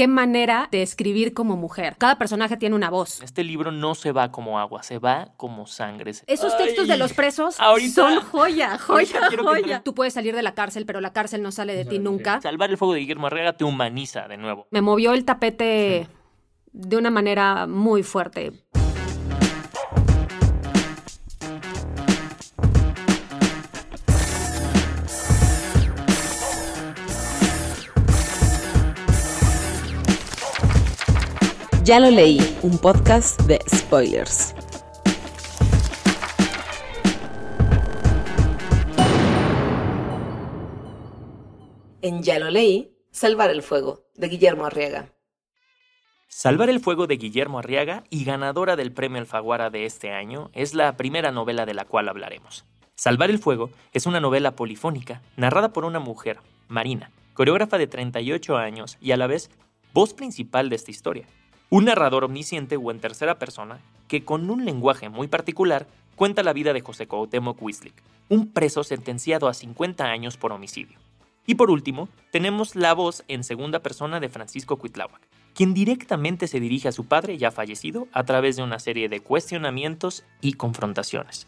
Qué manera de escribir como mujer. Cada personaje tiene una voz. Este libro no se va como agua, se va como sangre. Esos textos de los presos ahorita- son joya, joya, joya. Tú puedes salir de la cárcel, pero la cárcel no sale de ti nunca. Salvar el fuego de Guillermo Arriaga te humaniza de nuevo. Me movió el tapete de una manera muy fuerte. Ya lo leí, un podcast de spoilers. En Ya lo leí, Salvar el fuego, de Guillermo Arriaga. Salvar el fuego de Guillermo Arriaga y ganadora del premio Alfaguara de este año es la primera novela de la cual hablaremos. Salvar el fuego es una novela polifónica narrada por una mujer, Marina, coreógrafa de 38 años y a la vez voz principal de esta historia. Un narrador omnisciente o en tercera persona que con un lenguaje muy particular cuenta la vida de José Cuauhtémoc Wislik, un preso sentenciado a 50 años por homicidio. Y por último, tenemos la voz en segunda persona de Francisco Cuitláhuac, quien directamente se dirige a su padre ya fallecido a través de una serie de cuestionamientos y confrontaciones.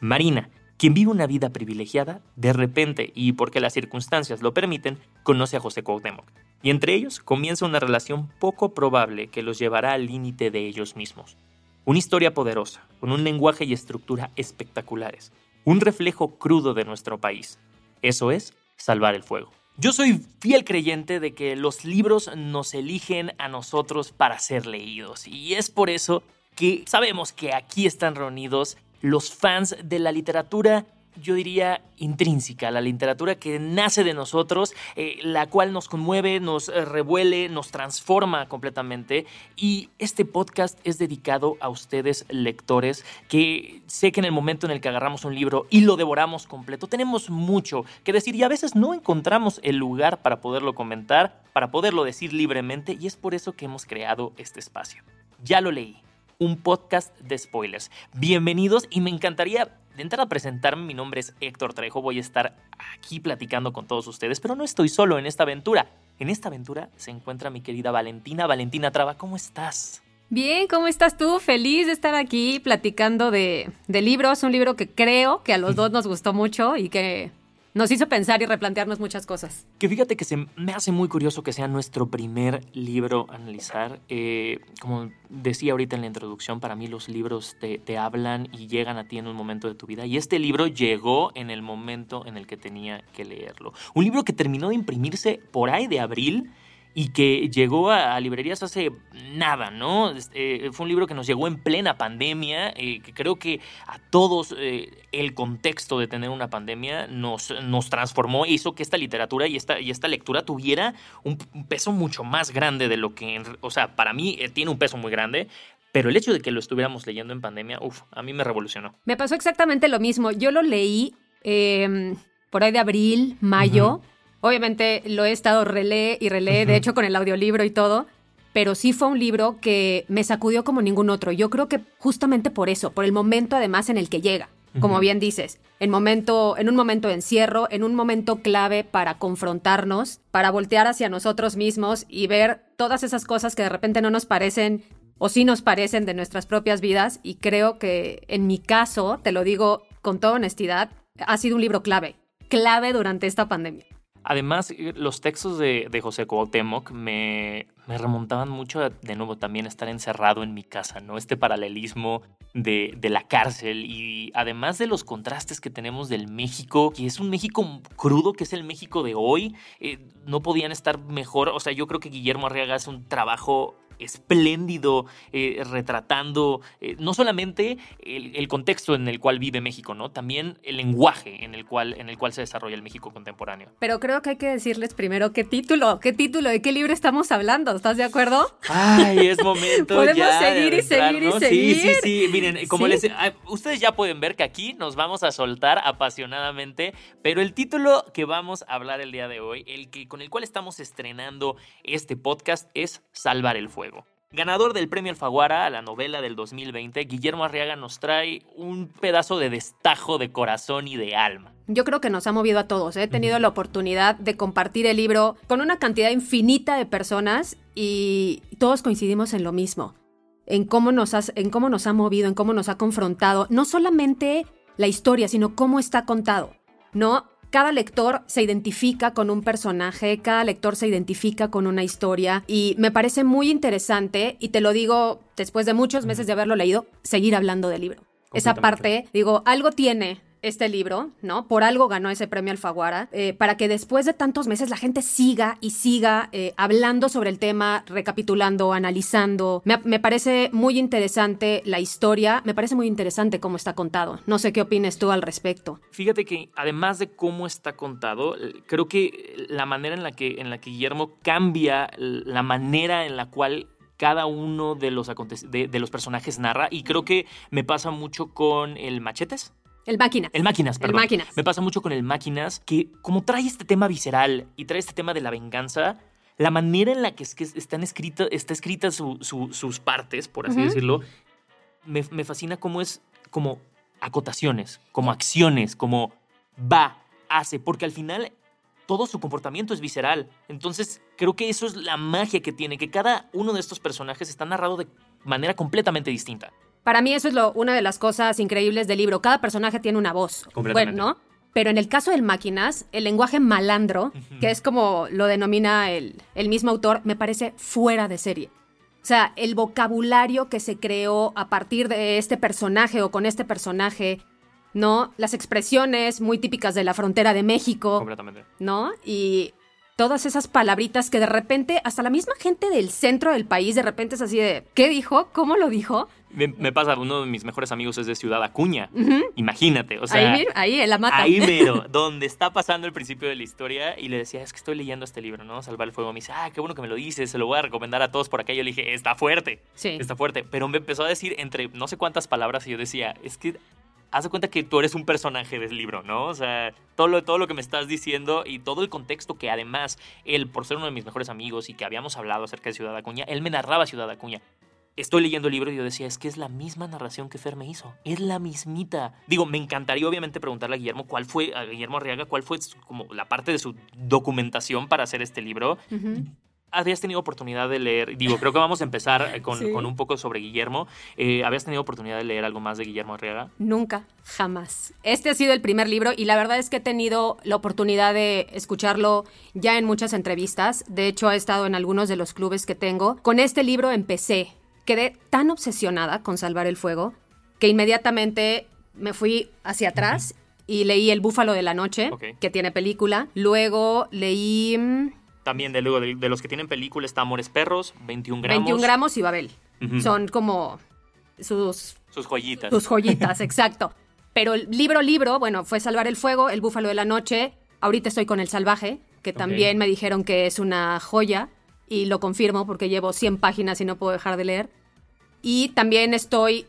Marina, quien vive una vida privilegiada, de repente y porque las circunstancias lo permiten, conoce a José Cuauhtémoc, y entre ellos comienza una relación poco probable que los llevará al límite de ellos mismos. Una historia poderosa, con un lenguaje y estructura espectaculares, un reflejo crudo de nuestro país. Eso es salvar el fuego. Yo soy fiel creyente de que los libros nos eligen a nosotros para ser leídos y es por eso que sabemos que aquí están reunidos los fans de la literatura, yo diría intrínseca, la literatura que nace de nosotros, eh, la cual nos conmueve, nos eh, revuele, nos transforma completamente. Y este podcast es dedicado a ustedes, lectores, que sé que en el momento en el que agarramos un libro y lo devoramos completo, tenemos mucho que decir y a veces no encontramos el lugar para poderlo comentar, para poderlo decir libremente, y es por eso que hemos creado este espacio. Ya lo leí un podcast de spoilers. Bienvenidos y me encantaría de entrada presentarme. Mi nombre es Héctor Trejo. Voy a estar aquí platicando con todos ustedes, pero no estoy solo en esta aventura. En esta aventura se encuentra mi querida Valentina. Valentina Traba, ¿cómo estás? Bien, ¿cómo estás tú? Feliz de estar aquí platicando de, de libros. Un libro que creo que a los dos nos gustó mucho y que nos hizo pensar y replantearnos muchas cosas. Que fíjate que se me hace muy curioso que sea nuestro primer libro a analizar. Eh, como decía ahorita en la introducción, para mí los libros te, te hablan y llegan a ti en un momento de tu vida. Y este libro llegó en el momento en el que tenía que leerlo. Un libro que terminó de imprimirse por ahí de abril y que llegó a, a librerías hace nada, ¿no? Este, fue un libro que nos llegó en plena pandemia, eh, que creo que a todos eh, el contexto de tener una pandemia nos, nos transformó e hizo que esta literatura y esta, y esta lectura tuviera un, un peso mucho más grande de lo que, o sea, para mí eh, tiene un peso muy grande, pero el hecho de que lo estuviéramos leyendo en pandemia, uff, a mí me revolucionó. Me pasó exactamente lo mismo. Yo lo leí eh, por ahí de abril, mayo. Obviamente lo he estado relee y relee, de hecho con el audiolibro y todo, pero sí fue un libro que me sacudió como ningún otro. Yo creo que justamente por eso, por el momento además en el que llega. Como bien dices, en, momento, en un momento de encierro, en un momento clave para confrontarnos, para voltear hacia nosotros mismos y ver todas esas cosas que de repente no nos parecen o sí nos parecen de nuestras propias vidas. Y creo que en mi caso, te lo digo con toda honestidad, ha sido un libro clave, clave durante esta pandemia. Además, eh, los textos de, José Cuauhtémoc me, remontaban mucho a, de nuevo, también estar encerrado en mi casa, ¿no? Este paralelismo de, de, la cárcel y además de los contrastes que tenemos del México, que es un México crudo, que es el México de hoy, eh, no podían estar mejor. O sea, yo creo que Guillermo Arriaga hace un trabajo espléndido, eh, retratando eh, no solamente el, contexto en el cual vive México, ¿no? También el lenguaje en el, cual, en el cual se desarrolla el México contemporáneo. Pero creo que hay que decirles primero qué título, qué título, de qué libro estamos hablando, ¿estás de acuerdo? Ay, es momento. Podemos seguir y seguir y seguir. Sí, sí, sí. Miren, como les ah, ustedes ya pueden ver que aquí nos vamos a soltar apasionadamente, pero el título que vamos a hablar el día de hoy, el que con el cual estamos estrenando este podcast es Salvar el fuego. Ganador del premio Alfaguara a la novela del 2020, Guillermo Arriaga nos trae un pedazo de destajo de corazón y de alma. Yo creo que nos ha movido a todos. ¿eh? He tenido la oportunidad de compartir el libro con una cantidad infinita de personas y todos coincidimos en lo mismo, en cómo nos, en cómo nos ha movido, en cómo nos ha confrontado, no solamente la historia, sino cómo está contado. ¿no? Cada lector se identifica con un personaje, cada lector se identifica con una historia y me parece muy interesante, y te lo digo después de muchos meses de haberlo leído, seguir hablando del libro. Esa parte, digo, algo tiene este libro, ¿no? Por algo ganó ese premio Alfaguara, eh, para que después de tantos meses la gente siga y siga eh, hablando sobre el tema, recapitulando, analizando. Me, parece muy interesante la historia, me parece muy interesante cómo está contado. No sé qué opines tú al respecto. Fíjate que además de cómo está contado, creo que la manera en la que, en la que Guillermo cambia la manera en la cual cada uno de los, de, los personajes narra y creo que me pasa mucho con el Machetes. El Máquinas. El Máquinas, perdón. El Máquinas. Me pasa mucho con el Máquinas que como trae este tema visceral y trae este tema de la venganza, la manera en la que, es que están escrita, está escrita sus partes, por así decirlo, me, me fascina cómo es como acotaciones, como acciones, como va, hace, porque al final todo su comportamiento es visceral. Entonces, creo que eso es la magia que tiene, que cada uno de estos personajes está narrado de manera completamente distinta. Para mí eso es lo, una de las cosas increíbles del libro. Cada personaje tiene una voz. Bueno, ¿no? Pero en el caso del Máquinas, el lenguaje malandro, que es como lo denomina el, el mismo autor, me parece fuera de serie. O sea, el vocabulario que se creó a partir de este personaje o con este personaje, ¿no? Las expresiones muy típicas de la frontera de México. Completamente. ¿No? Y todas esas palabritas que de repente, hasta la misma gente del centro del país, de repente es así de, ¿qué dijo? ¿Cómo lo dijo? Me, pasa, uno de mis mejores amigos es de Ciudad Acuña. Imagínate, o sea. Ahí, ahí, en la mata. Ahí mero, donde está pasando el principio de la historia. Y le decía, es que estoy leyendo este libro, ¿no? Salvar el fuego. Me dice, ah, qué bueno que me lo dices, se lo voy a recomendar a todos por acá. Y yo le dije, está fuerte. Sí. Está fuerte. Pero me empezó a decir entre no sé cuántas palabras y yo decía, es que haz de cuenta que tú eres un personaje del libro, ¿no? O sea, todo lo, todo lo que me estás diciendo y todo el contexto que además él, por ser uno de mis mejores amigos y que habíamos hablado acerca de Ciudad Acuña, él me narraba Ciudad Acuña estoy leyendo el libro y yo decía, es que es la misma narración que Fer me hizo. Es la mismita. Digo, me encantaría obviamente preguntarle a Guillermo cuál fue, a Guillermo Arriaga, cuál fue como la parte de su documentación para hacer este libro. ¿Habías tenido oportunidad de leer? Digo, creo que vamos a empezar con, un poco sobre Guillermo. Eh, ¿Habías tenido oportunidad de leer algo más de Guillermo Arriaga? Nunca, jamás. Este ha sido el primer libro y la verdad es que he tenido la oportunidad de escucharlo ya en muchas entrevistas. De hecho, he estado en algunos de los clubes que tengo. Con este libro empecé quedé tan obsesionada con salvar el fuego que inmediatamente me fui hacia atrás y leí El Búfalo de la Noche, que tiene película. Luego leí... También de, luego, de, los que tienen película está Amores Perros, 21 gramos. 21 gramos y Babel. Son como sus... Sus joyitas. Sus joyitas, exacto. Pero el libro, libro, bueno, fue Salvar el Fuego, El Búfalo de la Noche. Ahorita estoy con El Salvaje, que también me dijeron que es una joya y lo confirmo porque llevo 100 páginas y no puedo dejar de leer. Y también estoy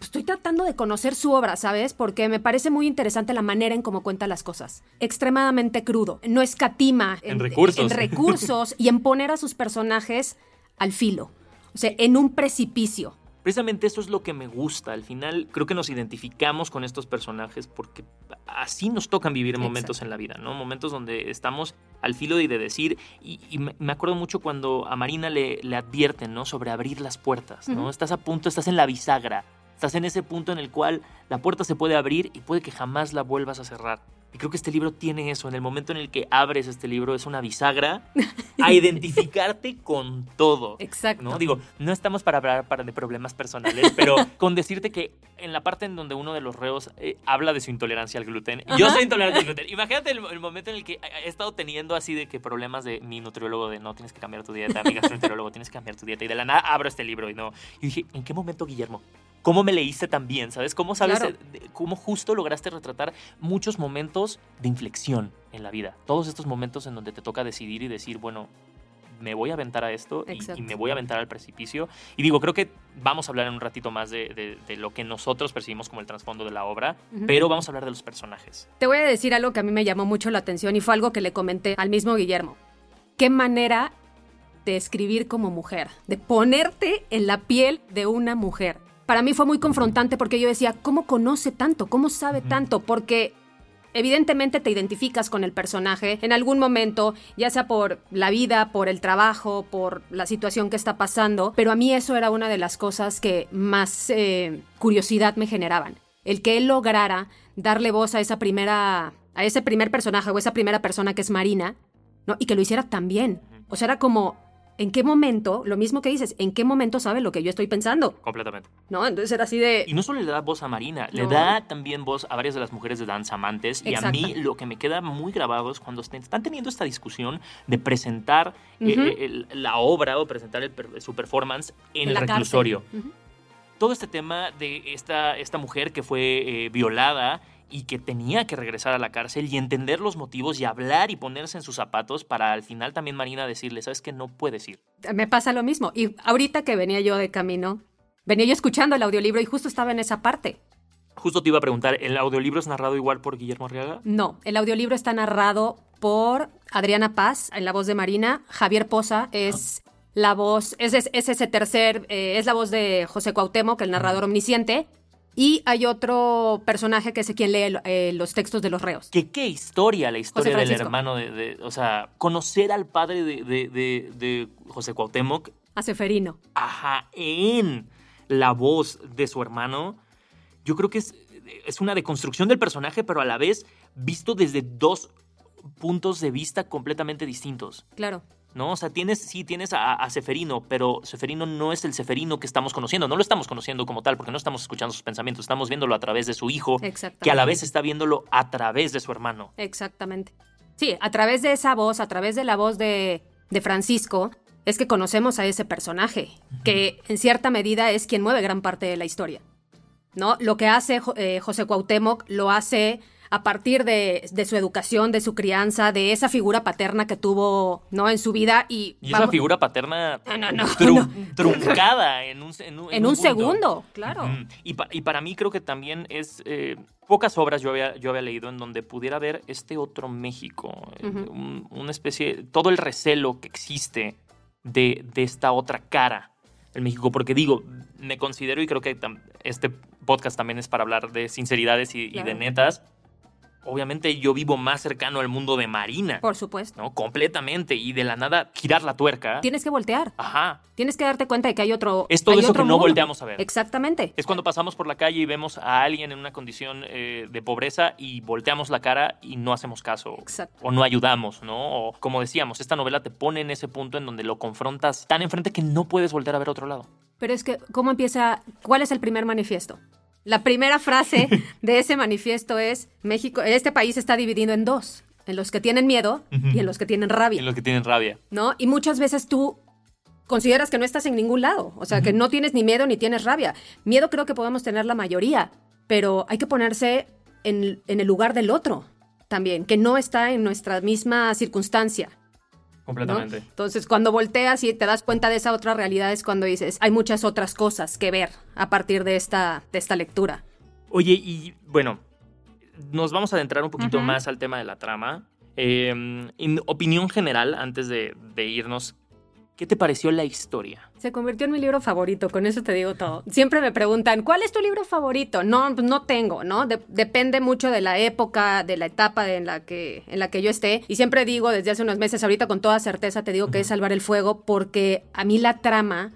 estoy tratando de conocer su obra, ¿sabes? Porque me parece muy interesante la manera en cómo cuenta las cosas. Extremadamente crudo. No escatima en, recursos. En recursos y en poner a sus personajes al filo. O sea, en un precipicio. Precisamente eso es lo que me gusta. Al final creo que nos identificamos con estos personajes porque así nos tocan vivir momentos en la vida, ¿no? Momentos donde estamos al filo de decir, y, me acuerdo mucho cuando a Marina le, le advierten, ¿no? Sobre abrir las puertas, ¿no? Estás a punto, estás en la bisagra, estás en ese punto en el cual la puerta se puede abrir y puede que jamás la vuelvas a cerrar. Y creo que este libro tiene eso. En el momento en el que abres este libro es una bisagra a identificarte con todo. Exacto. ¿no? Digo, no estamos para hablar para de problemas personales, pero con decirte que en la parte en donde uno de los reos eh, habla de su intolerancia al gluten, yo soy intolerante al gluten. Imagínate el, el momento en el que he estado teniendo así de que problemas de mi nutriólogo de no tienes que cambiar tu dieta, mi gastroenterólogo tienes que cambiar tu dieta y de la nada abro este libro y no. Y dije, ¿en qué momento, Guillermo? ¿Cómo me leíste tan bien? ¿Sabes? ¿Cómo sabes Claro. cómo justo lograste retratar muchos momentos de inflexión en la vida? Todos estos momentos en donde te toca decidir y decir, bueno, me voy a aventar a esto y- me voy a aventar al precipicio. Y digo, creo que vamos a hablar en un ratito más de, de- de lo que nosotros percibimos como el trasfondo de la obra, pero vamos a hablar de los personajes. Te voy a decir algo que a mí me llamó mucho la atención y fue algo que le comenté al mismo Guillermo. ¿Qué manera de escribir como mujer? De ponerte en la piel de una mujer. Para mí fue muy confrontante porque yo decía, ¿cómo conoce tanto? ¿Cómo sabe tanto? Porque evidentemente te identificas con el personaje en algún momento, ya sea por la vida, por el trabajo, por la situación que está pasando, pero a mí eso era una de las cosas que más eh, curiosidad me generaban. El que él lograra darle voz a esa primera, a ese primer personaje o esa primera persona que es Marina, ¿no? Y que lo hiciera tan bien. O sea, era como, ¿en qué momento? Lo mismo que dices, ¿en qué momento sabe lo que yo estoy pensando? Completamente. ¿No? Entonces era así de... Y no solo le da voz a Marina, le da también voz a varias de las mujeres de danza amantes. Y a mí lo que me queda muy grabado es cuando están teniendo esta discusión de presentar eh, eh, el- la obra o presentar el su performance en, en el reclusorio. Todo este tema de esta, esta mujer que fue eh, violada y que tenía que regresar a la cárcel y entender los motivos y hablar y ponerse en sus zapatos para al final también Marina decirle, sabes que no puedes ir. Me pasa lo mismo. Y ahorita que venía yo de camino, venía yo escuchando el audiolibro y justo estaba en esa parte. Justo te iba a preguntar, ¿el audiolibro es narrado igual por Guillermo Arriaga? No, el audiolibro está narrado por Adriana Paz en la voz de Marina. Javier Poza es la voz, es, es- es ese tercer, eh, es la voz de José Cuauhtémoc, el narrador omnisciente. Y hay otro personaje que es quien lee eh, los textos de los reos. Qué historia, la historia del hermano de, de- O sea, conocer al padre de, de- de- de José Cuauhtémoc, A Seferino. ajá, en la voz de su hermano, yo creo que es, es una deconstrucción del personaje, pero a la vez visto desde dos puntos de vista completamente distintos. Claro. ¿No? O sea, tienes, sí, tienes a, a Seferino, pero Seferino no es el Seferino que estamos conociendo. No lo estamos conociendo como tal, porque no estamos escuchando sus pensamientos, estamos viéndolo a través de su hijo, que a la vez está viéndolo a través de su hermano. Exactamente. Sí, a través de esa voz, a través de la voz de, de Francisco, es que conocemos a ese personaje, que en cierta medida es quien mueve gran parte de la historia. ¿No? Lo que hace eh, José Cuauhtémoc lo hace a partir de, de su educación, de su crianza, de esa figura paterna que tuvo ¿no? en su vida y, Y esa figura paterna No, no, no, tru- truncada en un, en un, en un segundo, claro. Y, pa- y para mí creo que también es... eh, pocas obras yo había, yo había leído en donde pudiera ver este otro México. eh, un- una especie... Todo el recelo que existe de, de esta otra cara del México. Porque digo, me considero y creo que este podcast también es para hablar de sinceridades y, y de netas. Obviamente yo vivo más cercano al mundo de Marina. Por supuesto. ¿no? Completamente. Y de la nada girar la tuerca. Tienes que voltear. Ajá. Tienes que darte cuenta de que hay otro. Es todo hay eso otro que no volteamos a ver. Exactamente. Es cuando pasamos por la calle y vemos a alguien en una condición eh, de pobreza y volteamos la cara y no hacemos caso. Exacto. O no ayudamos, ¿no? O como decíamos, esta novela te pone en ese punto en donde lo confrontas tan enfrente que no puedes voltear a ver otro lado. Pero es que, ¿cómo empieza? ¿Cuál es el primer manifiesto? La primera frase de ese manifiesto es, México, este país está dividido en dos, en los que tienen miedo y en los que tienen rabia, los que tienen rabia. ¿no? Y muchas veces tú consideras que no estás en ningún lado, o sea, que no tienes ni miedo ni tienes rabia. Miedo creo que podemos tener la mayoría, pero hay que ponerse en, en el lugar del otro también, que no está en nuestra misma circunstancia. ¿No? Completamente. Entonces, cuando volteas y te das cuenta de esa otra realidad es cuando dices, hay muchas otras cosas que ver a partir de esta, de esta lectura. Oye, y bueno, nos vamos a adentrar un poquito más al tema de la trama. Eh, en opinión general, antes de, de irnos, ¿qué te pareció la historia? Se convirtió en mi libro favorito, con eso te digo todo. Siempre me preguntan, ¿cuál es tu libro favorito? No, pues no tengo, ¿no? De- depende mucho de la época, de la etapa en la, que, en la que yo esté. Y siempre digo desde hace unos meses, ahorita con toda certeza te digo que es Salvar el Fuego, porque a mí la trama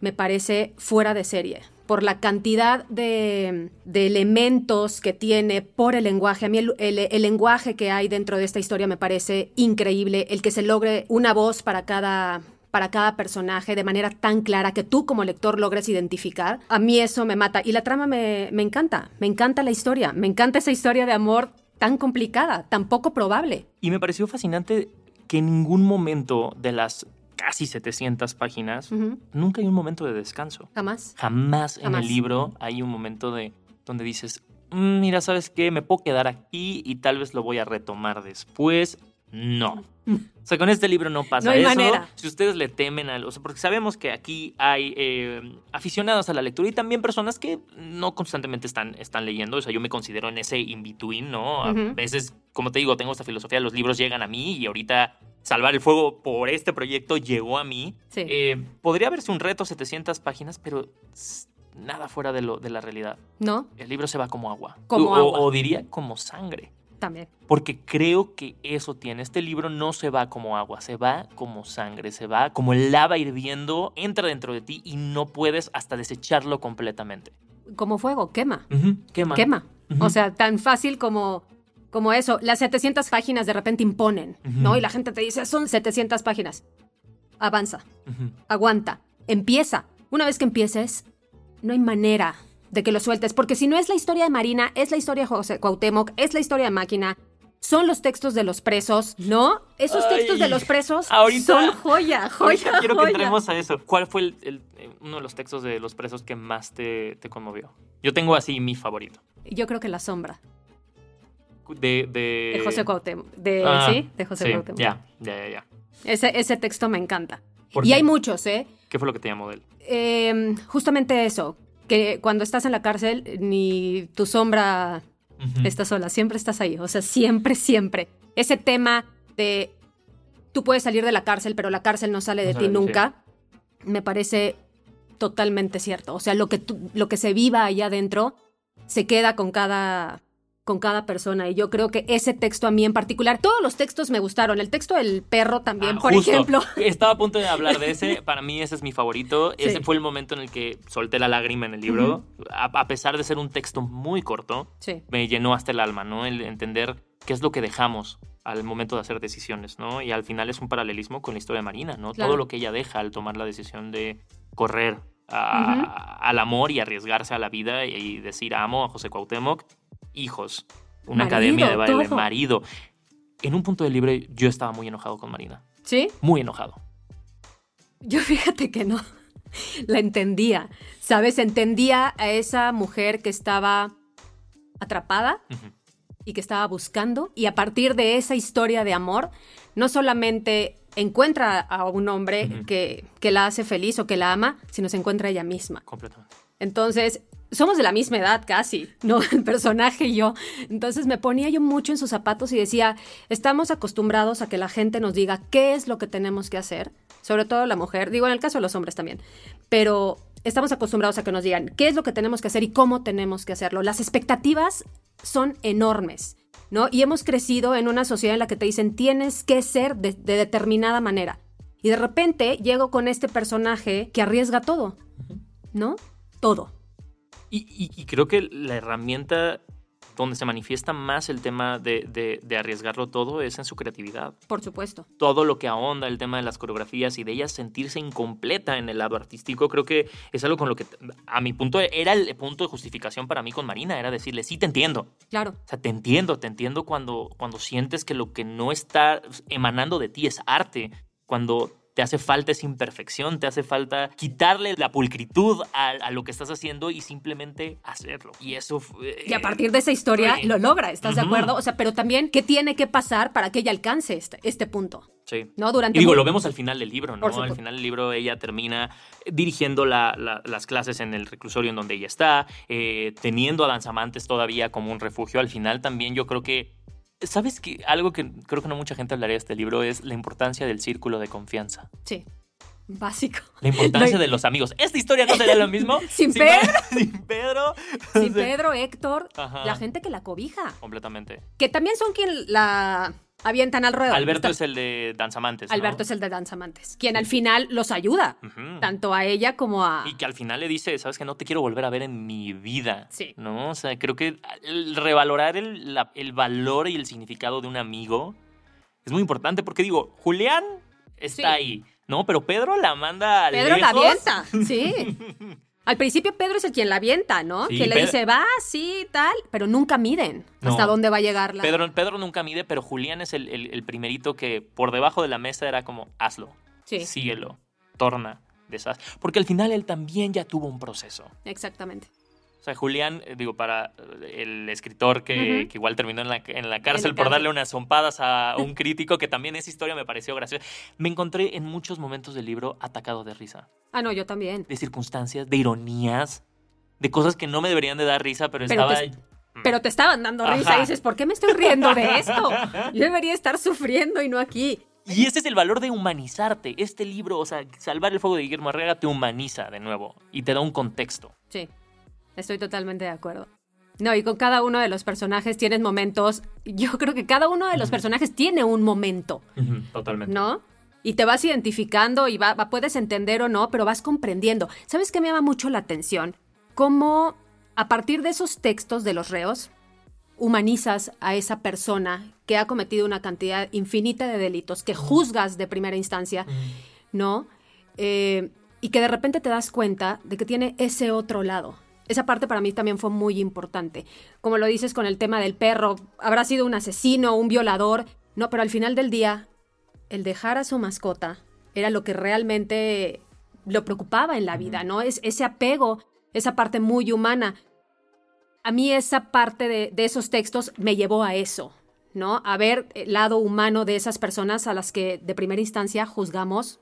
me parece fuera de serie. por la cantidad de, de elementos que tiene, por el lenguaje. A mí el, el- el lenguaje que hay dentro de esta historia me parece increíble, el que se logre una voz para cada para cada personaje de manera tan clara que tú como lector logres identificar. A mí eso me mata. Y la trama me, me encanta. Me encanta la historia. Me encanta esa historia de amor tan complicada, tan poco probable. Y me pareció fascinante que en ningún momento de las casi 700 páginas, nunca hay un momento de descanso. Jamás. Jamás, en Jamás. el libro hay un momento de donde dices, "Mm, mira, ¿sabes qué? Me puedo quedar aquí y tal vez lo voy a retomar después. No. O sea, con este libro no pasa No hay eso. manera. Si ustedes le temen al... O sea, porque sabemos que aquí hay eh, aficionados a la lectura y también personas que no constantemente están, están leyendo. O sea, yo me considero en ese in-between, ¿no? A Ujú. veces, como te digo, tengo esta filosofía, los libros llegan a mí y ahorita Salvar el Fuego por este proyecto llegó a mí. Sí. Eh, podría verse un reto 700 páginas, pero nada fuera de, lo, de la realidad. ¿No? El libro se va como agua. Como o, agua. o diría como sangre. También. Porque creo que eso tiene. Este libro no se va como agua, se va como sangre, se va como lava hirviendo, entra dentro de ti y no puedes hasta desecharlo completamente. Como fuego, quema. Quema. Quema. O sea, tan fácil como, como eso. Las 700 páginas de repente imponen, ¿no? Y la gente te dice, son 700 páginas. Avanza, aguanta, empieza. Una vez que empieces, no hay manera de que lo sueltes, porque si no es la historia de Marina, es la historia de José Cuauhtémoc, es la historia de Máquina, son los textos de los presos, ¿no? Esos Ay, textos de los presos ahorita- son joya, joya, quiero que entremos a eso. ¿Cuál fue el- el- eh, uno de los textos de los presos que más te, te conmovió? Yo tengo así mi favorito. Yo creo que La Sombra, De, de... de José Cuauhtémoc. De, Ah, ¿Sí? De José sí, Cuauhtémoc. Ya, ya, ya, ya. Ese, ese texto me encanta. ¿Por Y qué? hay muchos, ¿eh? ¿Qué fue lo que te llamó de él? Eh, justamente eso, que cuando estás en la cárcel, ni tu sombra está sola, siempre estás ahí, o sea, siempre, siempre. Ese tema de tú puedes salir de la cárcel, pero la cárcel no sale de ti nunca, me parece totalmente cierto. O sea, lo que, tú- lo que se viva allá adentro se queda con cada con cada persona y yo creo que ese texto a mí en particular, todos los textos me gustaron, el texto del perro también, Ah, por justo. ejemplo. Estaba a punto de hablar de ese. Para mí ese es mi favorito. Sí. Ese fue el momento en el que solté la lágrima en el libro. a, a pesar de ser un texto muy corto, Sí. me llenó hasta el alma, ¿no? El entender qué es lo que dejamos al momento de hacer decisiones, ¿no? Y al final es un paralelismo con la historia de Marina, ¿no? Claro. Todo lo que ella deja al tomar la decisión de correr a- al amor y arriesgarse a la vida y decir amo a José Cuauhtémoc, hijos, una Marido, academia de baile, todo. marido. En un punto del libro yo estaba muy enojado con Marina, ¿Sí? muy enojado. Yo fíjate que no. La entendía. ¿Sabes? Entendía a esa mujer que estaba atrapada y que estaba buscando. Y a partir de esa historia de amor, no solamente encuentra a un hombre que, que la hace feliz o que la ama, sino se encuentra ella misma. Completamente. Entonces, somos de la misma edad casi, ¿no? El personaje y yo. Entonces me ponía yo mucho en sus zapatos y decía, estamos acostumbrados a que la gente nos diga qué es lo que tenemos que hacer, sobre todo la mujer, digo en el caso de los hombres también, pero estamos acostumbrados a que nos digan qué es lo que tenemos que hacer y cómo tenemos que hacerlo. Las expectativas son enormes, ¿no? Y hemos crecido en una sociedad en la que te dicen tienes que ser de, de determinada manera. Y de repente llego con este personaje que arriesga todo, ¿no? Todo. Y, y- y creo que la herramienta donde se manifiesta más el tema de, de- de arriesgarlo todo es en su creatividad. Por supuesto. Todo lo que ahonda el tema de las coreografías y de ella sentirse incompleta en el lado artístico, creo que es algo con lo que, a mi punto, era el punto de justificación para mí con Marina, era decirle, sí, te entiendo. Claro. O sea, te entiendo, te entiendo cuando, cuando sientes que lo que no está emanando de ti es arte, cuando te hace falta esa imperfección, te hace falta quitarle la pulcritud a, a lo que estás haciendo y simplemente hacerlo. Y eso fue... Y a partir de esa historia lo logra, ¿estás de acuerdo? O sea, pero también, ¿qué tiene que pasar para que ella alcance este, este punto? Sí. ¿No? Durante Y digo, lo vemos al final del libro, ¿no? Al final del libro ella termina dirigiendo la- la- las clases en el reclusorio en donde ella está, eh, teniendo a Danzamantes todavía como un refugio. Al final también yo creo que, ¿sabes qué? Algo que creo que no mucha gente hablaría de este libro es la importancia del círculo de confianza. Sí. Básico. La importancia No, de los amigos. Esta historia no sería lo mismo Sin Ma- sin Pedro. Sin. Pedro, Héctor, Ajá. la gente que la cobija. Completamente. Que también son quien la avientan al ruedo. Alberto Está- es el de Danzamantes. ¿no? Alberto es el de Danzamantes, quien al final los ayuda, tanto a ella como a... Y que al final le dice, sabes que no te quiero volver a ver en mi vida. Sí. ¿No? O sea, creo que el revalorar el, la- el valor y el significado de un amigo es muy importante porque digo, Julián está Sí. ahí, ¿no? Pero Pedro la manda Pedro la avienta, sí. Al principio Pedro es el quien la avienta, ¿no? Sí, quien le Pedro- dice, va, sí, tal, pero nunca miden No. hasta dónde va a llegar la... Pedro, Pedro nunca mide, pero Julián es el, el- el primerito que por debajo de la mesa era como, hazlo, Sí, síguelo, torna, deshaz. Porque al final él también ya tuvo un proceso. exactamente. O sea, Julián, eh, digo, para el escritor que, Ujú. que igual terminó en la, en la cárcel por darle unas zompadas a un crítico, que también esa historia me pareció graciosa. Me encontré en muchos momentos del libro atacado de risa, Ah, no, yo también. de circunstancias, de ironías, de cosas que no me deberían de dar risa, pero, Pero estaba... te- Pero te estaban dando risa Ajá. y dices, ¿por qué me estoy riendo de esto? Yo debería estar sufriendo y no aquí. Y ese es el valor de humanizarte. Este libro, o sea, Salvar el Fuego de Guillermo Arriaga te humaniza de nuevo y te da un contexto. Sí, estoy totalmente de acuerdo. No, y con cada uno de los personajes tienes momentos. Yo creo que cada uno de los personajes tiene un momento, Totalmente. ¿no? Y te vas identificando y va, puedes entender o no, pero vas comprendiendo. ¿Sabes qué me llama mucho la atención? Cómo a partir de esos textos de los reos humanizas a esa persona que ha cometido una cantidad infinita de delitos, que juzgas de primera instancia, ¿no? Eh, y que de repente te das cuenta de que tiene ese otro lado. Esa parte para mí también fue muy importante. Como lo dices con el tema del perro, habrá sido un asesino, un violador, no, pero al final del día, el dejar a su mascota era lo que realmente lo preocupaba en la vida, ¿no? Es ese apego, esa parte muy humana. A mí esa parte de, de esos textos me llevó a eso, ¿no? A ver el lado humano de esas personas a las que de primera instancia juzgamos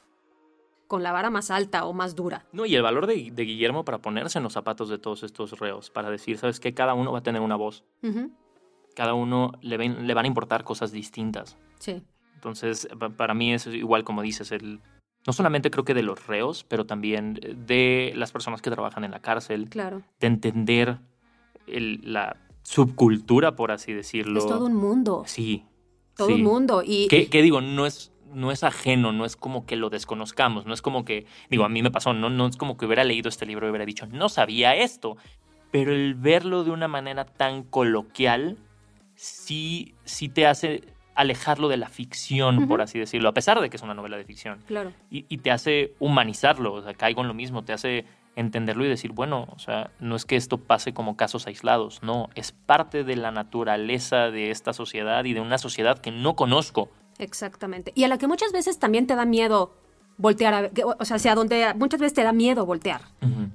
con la vara más alta o más dura. No, y el valor de, de Guillermo para ponerse en los zapatos de todos estos reos, para decir, ¿sabes qué? Cada uno va a tener una voz. Cada uno le, ven- le van a importar cosas distintas. Sí, Entonces, pa- para mí es igual como dices, el, no solamente creo que de los reos, pero también de las personas que trabajan en la cárcel, claro. de entender el- la subcultura, por así decirlo. Es todo un mundo, Sí. todo sí. un mundo. Y ¿Qué, qué digo? No es, no es ajeno, no es como que lo desconozcamos, no es como que, digo, a mí me pasó, no, no es como que hubiera leído este libro y hubiera dicho, no sabía esto, pero el verlo de una manera tan coloquial, sí, sí te hace alejarlo de la ficción, por así decirlo, a pesar de que es una novela de ficción, claro, y, y te hace humanizarlo, o sea, caigo en lo mismo, te hace entenderlo y decir, bueno, o sea, no es que esto pase como casos aislados, no, es parte de la naturaleza de esta sociedad y de una sociedad que no conozco. Exactamente. Y a la que muchas veces también te da miedo voltear, a, o sea, hacia donde muchas veces te da miedo voltear.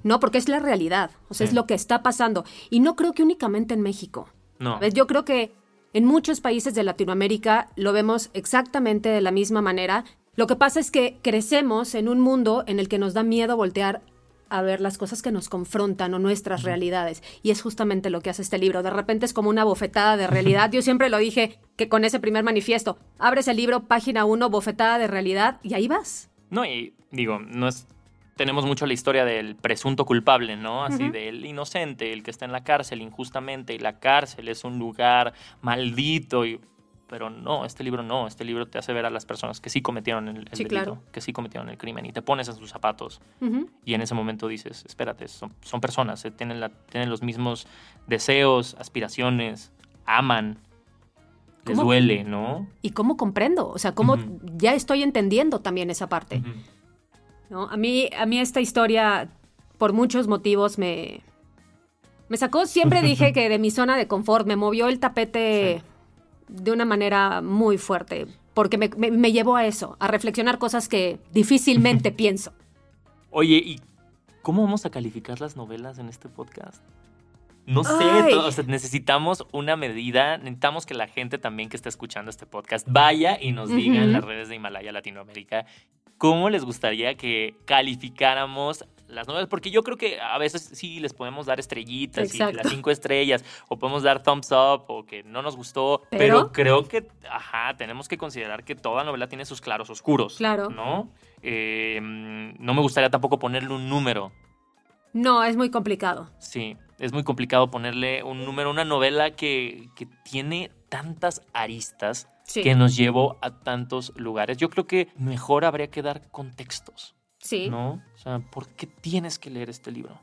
¿no? Porque es la realidad, o sea, Sí. es lo que está pasando. Y no creo que únicamente en México. No. ¿Ves? Yo creo que en muchos países de Latinoamérica lo vemos exactamente de la misma manera. Lo que pasa es que crecemos en un mundo en el que nos da miedo voltear a ver las cosas que nos confrontan o nuestras realidades. Y es justamente lo que hace este libro. De repente es como una bofetada de realidad. Yo siempre lo dije que con ese primer manifiesto, abres el libro, página 1, bofetada de realidad, y ahí vas. No, y digo, no es. Tenemos mucho la historia del presunto culpable, ¿no? Así del inocente, el que está en la cárcel injustamente, y la cárcel es un lugar maldito. Y, pero no, este libro no. Este libro te hace ver a las personas que sí cometieron el, el Sí, delito, claro. que sí cometieron el crimen, y te pones en sus zapatos. Y en ese momento dices, espérate, son, son personas, eh, tienen, la, tienen los mismos deseos, aspiraciones, aman, les duele, ¿no? ¿Y cómo comprendo? O sea, cómo ya estoy entendiendo también esa parte. ¿no? A mí, a mí esta historia, por muchos motivos, me, me sacó, siempre dije que de mi zona de confort, me movió el tapete de una manera muy fuerte, porque me, me- me llevó a eso, a reflexionar cosas que difícilmente pienso. Oye, ¿y cómo vamos a calificar las novelas en este podcast? No sé, o sea, necesitamos una medida, necesitamos que la gente también que está escuchando este podcast vaya y nos diga en las redes de Himalaya Latinoamérica cómo les gustaría que calificáramos las novelas, porque yo creo que a veces sí les podemos dar estrellitas y las cinco estrellas, o podemos dar thumbs up, o que no nos gustó, pero, Pero- creo que, ajá, tenemos que considerar que toda novela tiene sus claros oscuros. Claro. ¿No? Eh, no me gustaría tampoco ponerle un número. No, es muy complicado. Sí, es muy complicado ponerle un número a una novela que, que tiene tantas aristas Sí. que nos llevó a tantos lugares. Yo creo que mejor habría que dar contextos, Sí. ¿no? O sea, ¿por qué tienes que leer este libro?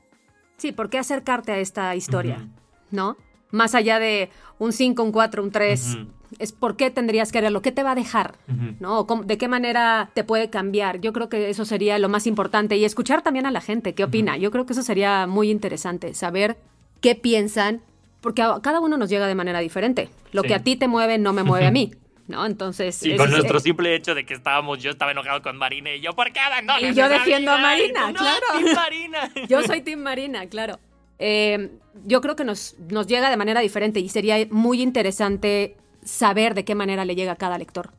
Sí, ¿por qué acercarte a esta historia? ¿No? Más allá de un 5, un 4, un 3, Ujú. es por qué tendrías que leerlo, qué te va a dejar. ¿no? ¿De qué manera te puede cambiar? Yo creo que eso sería lo más importante y escuchar también a la gente, qué opina. Yo creo que eso sería muy interesante, saber qué piensan, porque a cada uno nos llega de manera diferente. Lo Sí. que a ti te mueve no me mueve a mí, ¿no? Entonces... Sí, con es- nuestro simple hecho de que estábamos, yo estaba enojado con Marina y yo, ¿por qué abandonas Y yo defiendo a? Marina, Y tú, "No, claro. Team Marina. Yo soy Team Marina, claro. Eh, yo creo que nos, nos llega de manera diferente y sería muy interesante saber de qué manera le llega a cada lector,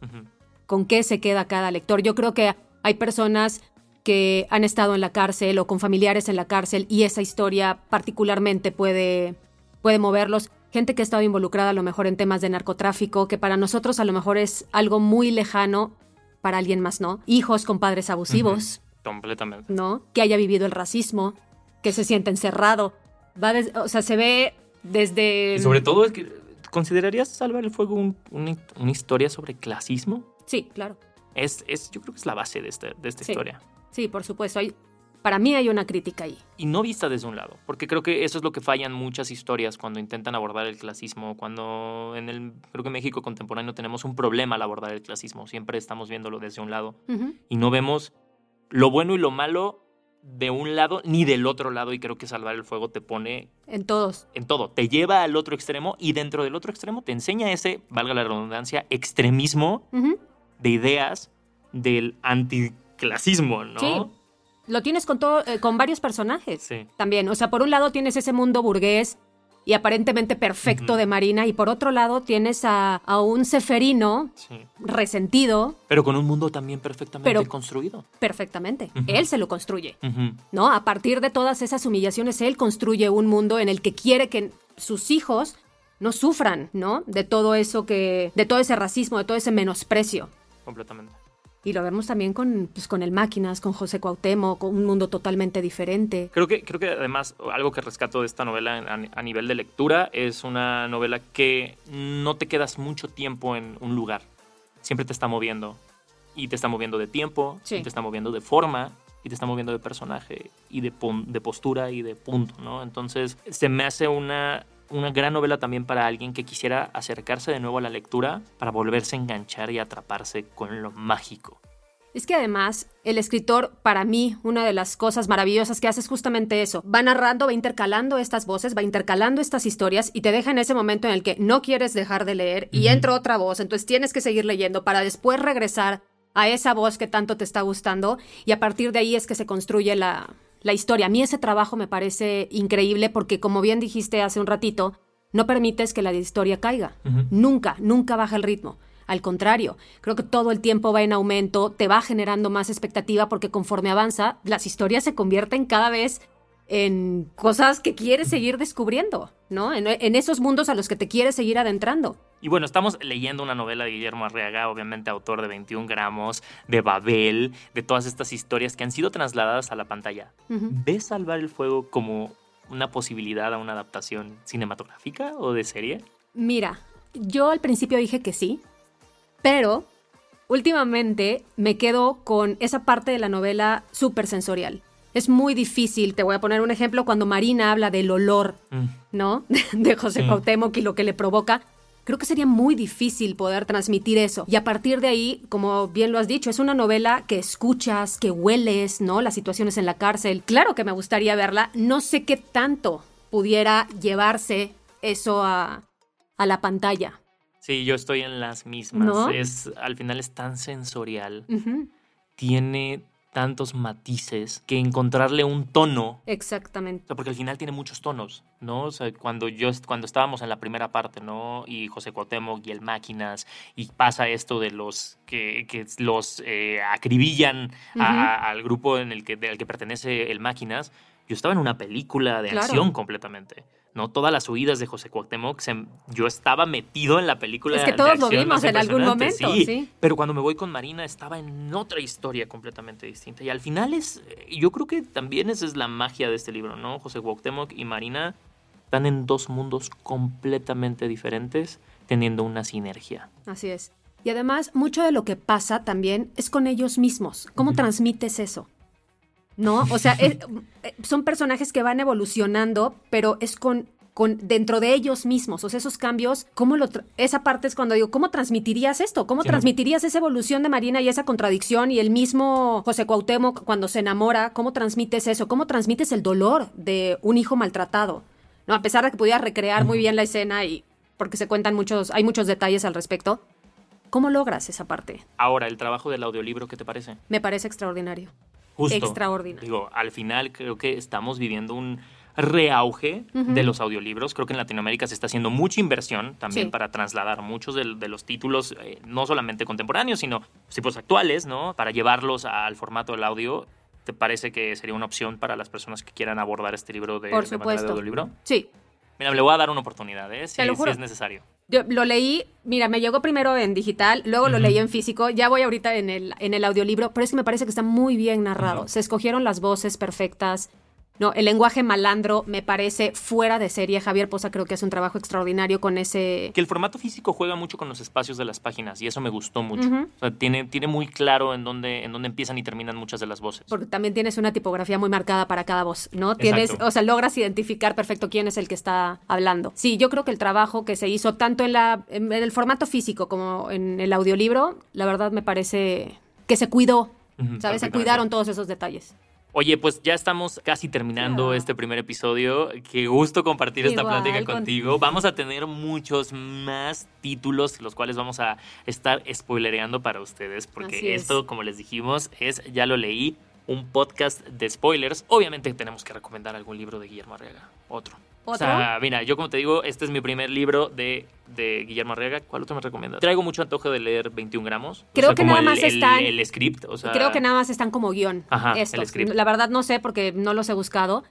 con qué se queda cada lector. Yo creo que hay personas que han estado en la cárcel o con familiares en la cárcel y esa historia particularmente puede, puede moverlos. Gente que ha estado involucrada a lo mejor en temas de narcotráfico, que para nosotros a lo mejor es algo muy lejano, para alguien más no. Hijos con padres abusivos. Completamente. ¿no? Que haya vivido el racismo, que se siente encerrado. Va des- o sea, se ve desde... Y sobre todo, es que, ¿considerarías Salvar el Fuego un- una, una historia sobre clasismo? Sí, claro. Es, es, yo creo que es la base de, este- de esta Sí. historia. Sí, por supuesto. Hay, para mí hay una crítica ahí. Y no vista desde un lado, porque creo que eso es lo que fallan muchas historias cuando intentan abordar el clasismo, cuando en el, creo que en México contemporáneo tenemos un problema al abordar el clasismo, siempre estamos viéndolo desde un lado y no vemos lo bueno y lo malo de un lado ni del otro lado y creo que Salvar el Fuego te pone En todos. en todo, te lleva al otro extremo y dentro del otro extremo te enseña ese, valga la redundancia, extremismo de ideas del anticlasismo, ¿no? Sí. Lo tienes con, todo, eh, con varios personajes Sí. también. O sea, por un lado tienes ese mundo burgués y aparentemente perfecto de Marina y por otro lado tienes a, a un ceferino Sí. resentido Pero con un mundo también perfectamente Pero- construido. perfectamente. Él se lo construye. ¿no? A partir de todas esas humillaciones, él construye un mundo en el que quiere que sus hijos no sufran, ¿no? De todo eso que, de todo ese racismo, de todo ese menosprecio. Completamente. Y lo vemos también con, pues, con el Máquinas, con José Cuauhtémoc, con un mundo totalmente diferente. Creo que, creo que además algo que rescato de esta novela a, a nivel de lectura es una novela que no te quedas mucho tiempo en un lugar. Siempre te está moviendo. Y te está moviendo de tiempo, Sí. y te está moviendo de forma, y te está moviendo de personaje, y de, de postura y de punto, ¿no? Entonces se me hace una, una gran novela también para alguien que quisiera acercarse de nuevo a la lectura para volverse a enganchar y atraparse con lo mágico. Es que además, el escritor, para mí, una de las cosas maravillosas que hace es justamente eso. Va narrando, va intercalando estas voces, va intercalando estas historias y te deja en ese momento en el que no quieres dejar de leer y entra otra voz, entonces tienes que seguir leyendo para después regresar a esa voz que tanto te está gustando y a partir de ahí es que se construye la, la historia. A mí ese trabajo me parece increíble porque, como bien dijiste hace un ratito, no permites que la historia caiga. Nunca, nunca baja el ritmo. Al contrario, creo que todo el tiempo va en aumento, te va generando más expectativa porque conforme avanza, las historias se convierten cada vez en cosas que quieres seguir descubriendo, ¿no? En, en esos mundos a los que te quieres seguir adentrando. Y bueno, estamos leyendo una novela de Guillermo Arriaga, obviamente autor de 21 gramos, de Babel, de todas estas historias que han sido trasladadas a la pantalla. ¿Ves Salvar el Fuego como una posibilidad a una adaptación cinematográfica o de serie? Mira, yo al principio dije que sí, pero últimamente me quedo con esa parte de la novela súper sensorial. Es muy difícil, te voy a poner un ejemplo, cuando Marina habla del olor Mm, ¿no? De José Sí. Cuauhtémoc y lo que le provoca. Creo que sería muy difícil poder transmitir eso. Y a partir de ahí, como bien lo has dicho, es una novela que escuchas, que hueles, ¿no? Las situaciones en la cárcel. Claro que me gustaría verla. No sé qué tanto pudiera llevarse eso a, a la pantalla. Sí, yo estoy en las mismas. ¿No? Es, al final es tan sensorial, tiene tantos matices que encontrarle un tono Exactamente. O sea, porque al final tiene muchos tonos, ¿no? O sea, cuando yo cuando estábamos en la primera parte, ¿no? Y José Cuauhtémoc y el Máquinas, y pasa esto de los que, que los eh, acribillan a- al grupo en el que, al que pertenece el Máquinas, yo estaba en una película de Claro. acción completamente. ¿No? Todas las huidas de José Cuauhtémoc, se- yo estaba metido en la película. Es que de todos lo acción vimos en algún momento, sí. Pero cuando me voy con Marina estaba en otra historia completamente distinta. Y al final es, yo creo que también esa es la magia de este libro, ¿no? José Cuauhtémoc y Marina están en dos mundos completamente diferentes, teniendo una sinergia. Así es. Y además, mucho de lo que pasa también es con ellos mismos. ¿Cómo transmites eso? ¿No? O sea, es- eh, son personajes que van evolucionando, pero es con, con dentro de ellos mismos. O sea, esos cambios, ¿cómo lo esa parte es cuando digo, ¿cómo transmitirías esto? ¿Cómo Sí. transmitirías esa evolución de Marina y esa contradicción? Y el mismo José Cuauhtémoc cuando se enamora, ¿cómo transmites eso? ¿Cómo transmites el dolor de un hijo maltratado? No, a pesar de que pudiera recrear muy bien la escena y porque se cuentan muchos, hay muchos detalles al respecto. ¿Cómo logras esa parte? Ahora, el trabajo del audiolibro, ¿qué te parece? Me parece extraordinario. Justo. Extraordinario. Digo, al final creo que estamos viviendo un reauge de los audiolibros. Creo que en Latinoamérica se está haciendo mucha inversión también Sí. para trasladar muchos de, los títulos, eh, no solamente contemporáneos, sino tipos actuales, ¿no? Para llevarlos al formato del audio. ¿Te parece que sería una opción para las personas que quieran abordar este libro de, Por de manera de supuesto. audiolibro? Sí, Mira, le voy a dar una oportunidad, ¿eh? Si, es necesario. Yo lo leí, mira, me llegó primero en digital, luego lo leí en físico, ya voy ahorita en el, en el audiolibro, pero es que me parece que está muy bien narrado. Se escogieron las voces perfectas. No, el lenguaje malandro me parece fuera de serie. Javier Poza creo que hace un trabajo extraordinario con ese. Que el formato físico juega mucho con los espacios de las páginas y eso me gustó mucho. O sea, tiene, tiene muy claro en dónde, en dónde empiezan y terminan muchas de las voces. Porque también tienes una tipografía muy marcada para cada voz, ¿no? Tienes, Exacto. o sea, logras identificar perfecto quién es el que está hablando. Sí, yo creo que el trabajo que se hizo tanto en la en, en el formato físico como en el audiolibro, la verdad me parece que se cuidó, ¿sabes? Se cuidaron todos esos detalles. Oye, pues ya estamos casi terminando este primer episodio. Qué gusto compartir esta plática con- contigo. Vamos a tener muchos más títulos, los cuales vamos a estar spoilereando para ustedes, porque Así es. esto, como les dijimos, es, ya lo leí, un podcast de spoilers. Obviamente tenemos que recomendar algún libro de Guillermo Arriaga. Otro. O ¿Otro? sea, mira, yo como te digo, este es mi primer libro de, de Guillermo Arriaga. ¿Cuál otro me recomiendas? Traigo mucho antojo de leer 21 gramos. O Creo sea, que nada el- más el- están- El, script, o sea... Creo que nada más están como guion. Ajá, el estos. script. La verdad no sé porque no los he buscado,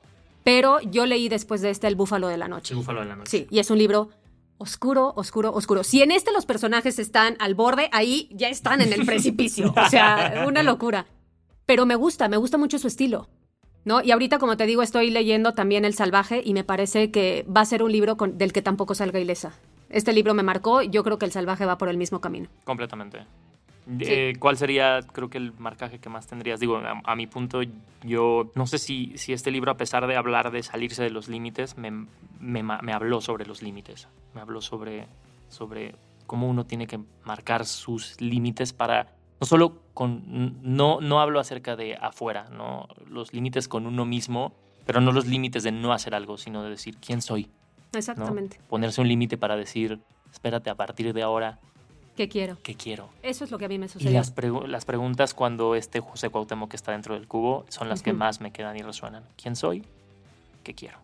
pero yo leí después de este El Búfalo de la Noche. El Búfalo de la Noche. Sí, y es un libro oscuro, oscuro, oscuro. Si en este los personajes están al borde, ahí ya están en el precipicio. O sea, una locura. Pero me gusta, me gusta mucho su estilo. ¿No? Y ahorita, como te digo, estoy leyendo también El Salvaje y me parece que va a ser un libro con- del que tampoco salga ilesa. Este libro me marcó, yo creo que El Salvaje va por el mismo camino. Completamente. Eh, ¿Cuál sería, creo que, el marcaje que más tendrías? Digo, a, a mi punto, yo no sé si, si este libro, a pesar de hablar de salirse de los límites, me, me, me habló sobre los límites. Me habló sobre, sobre cómo uno tiene que marcar sus límites para, no solo con, no, no hablo acerca de afuera, ¿no? Los límites con uno mismo, pero no los límites de no hacer algo, sino de decir quién soy, ¿no? Exactamente. Ponerse un límite para decir, espérate, a partir de ahora, ¿Qué quiero? ¿qué quiero? Eso es lo que a mí me Y sucedió. las, pregu- las preguntas cuando este José Cuauhtémoc que está dentro del cubo son las que más me quedan y resuenan. ¿Quién soy? ¿Qué quiero?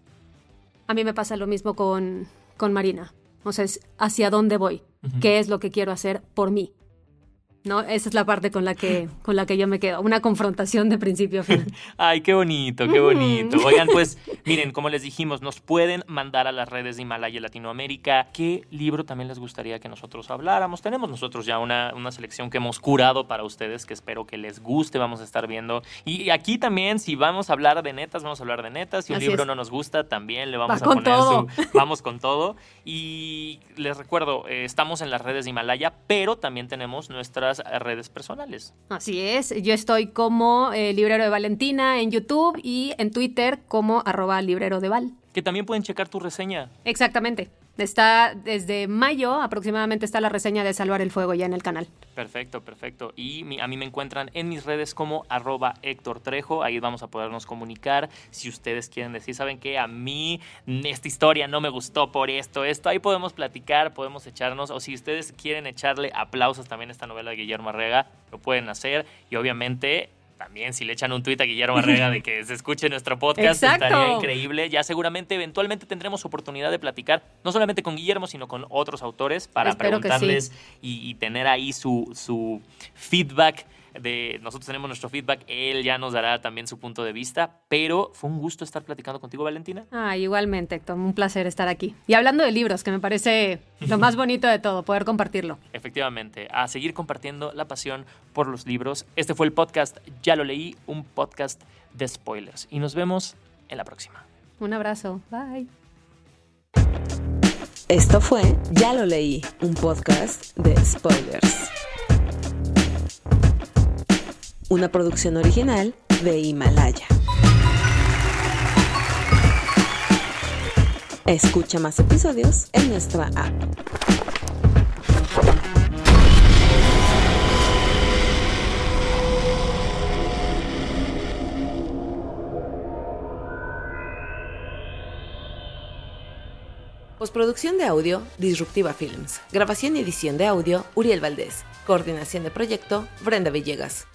A mí me pasa lo mismo con, con Marina. O sea, es hacia dónde voy, qué es lo que quiero hacer por mí. ¿No? Esa es la parte con la que, con la que yo me quedo. Una confrontación de principio a fin. Ay, qué bonito, qué bonito. Oigan, pues miren, como les dijimos, nos pueden mandar a las redes de Himalaya Latinoamérica qué libro también les gustaría que nosotros habláramos. Tenemos nosotros ya una, una selección que hemos curado para ustedes, que espero que les guste, vamos a estar viendo. Y aquí también, si vamos a hablar de netas, vamos a hablar de netas. Si un Así libro es. no nos gusta, también le vamos Va a poner todo. su... Vamos con todo. Y les recuerdo, eh, estamos en las redes de Himalaya, pero también tenemos nuestras redes personales. Así es. Yo estoy como eh, Librero de Valentina en YouTube y en Twitter como arroba librero de Val. Que también pueden checar tu reseña. Exactamente. Está desde mayo aproximadamente está la reseña de Salvar el Fuego ya en el canal. Perfecto, perfecto. Y mi- a mí me encuentran en mis redes como arroba Héctor Trejo. Ahí vamos a podernos comunicar. Si ustedes quieren decir, ¿saben qué? A mí esta historia no me gustó por esto, esto. Ahí podemos platicar, podemos echarnos. O si ustedes quieren echarle aplausos también a esta novela de Guillermo Arrega, lo pueden hacer. Y obviamente... También si le echan un tuit a Guillermo Arrega de que se escuche nuestro podcast, Exacto. estaría increíble. Ya seguramente eventualmente tendremos oportunidad de platicar, no solamente con Guillermo, sino con otros autores para Espero que sí. preguntarles y, y tener ahí su, su feedback. De, nosotros tenemos nuestro feedback, él ya nos dará también su punto de vista, pero fue un gusto estar platicando contigo, Valentina. Ah, igualmente, Héctor. Un placer estar aquí. Y hablando de libros, que me parece lo más bonito de todo, poder compartirlo. Efectivamente, a seguir compartiendo la pasión por los libros. Este fue el podcast Ya lo leí, un podcast de spoilers. Y nos vemos en la próxima. Un abrazo. Bye. Esto fue Ya lo leí, un podcast de spoilers. Una producción original de Himalaya. Escucha más episodios en nuestra app. Postproducción de audio, Disruptiva Films. Grabación y edición de audio, Uriel Valdés. Coordinación de proyecto, Brenda Villegas.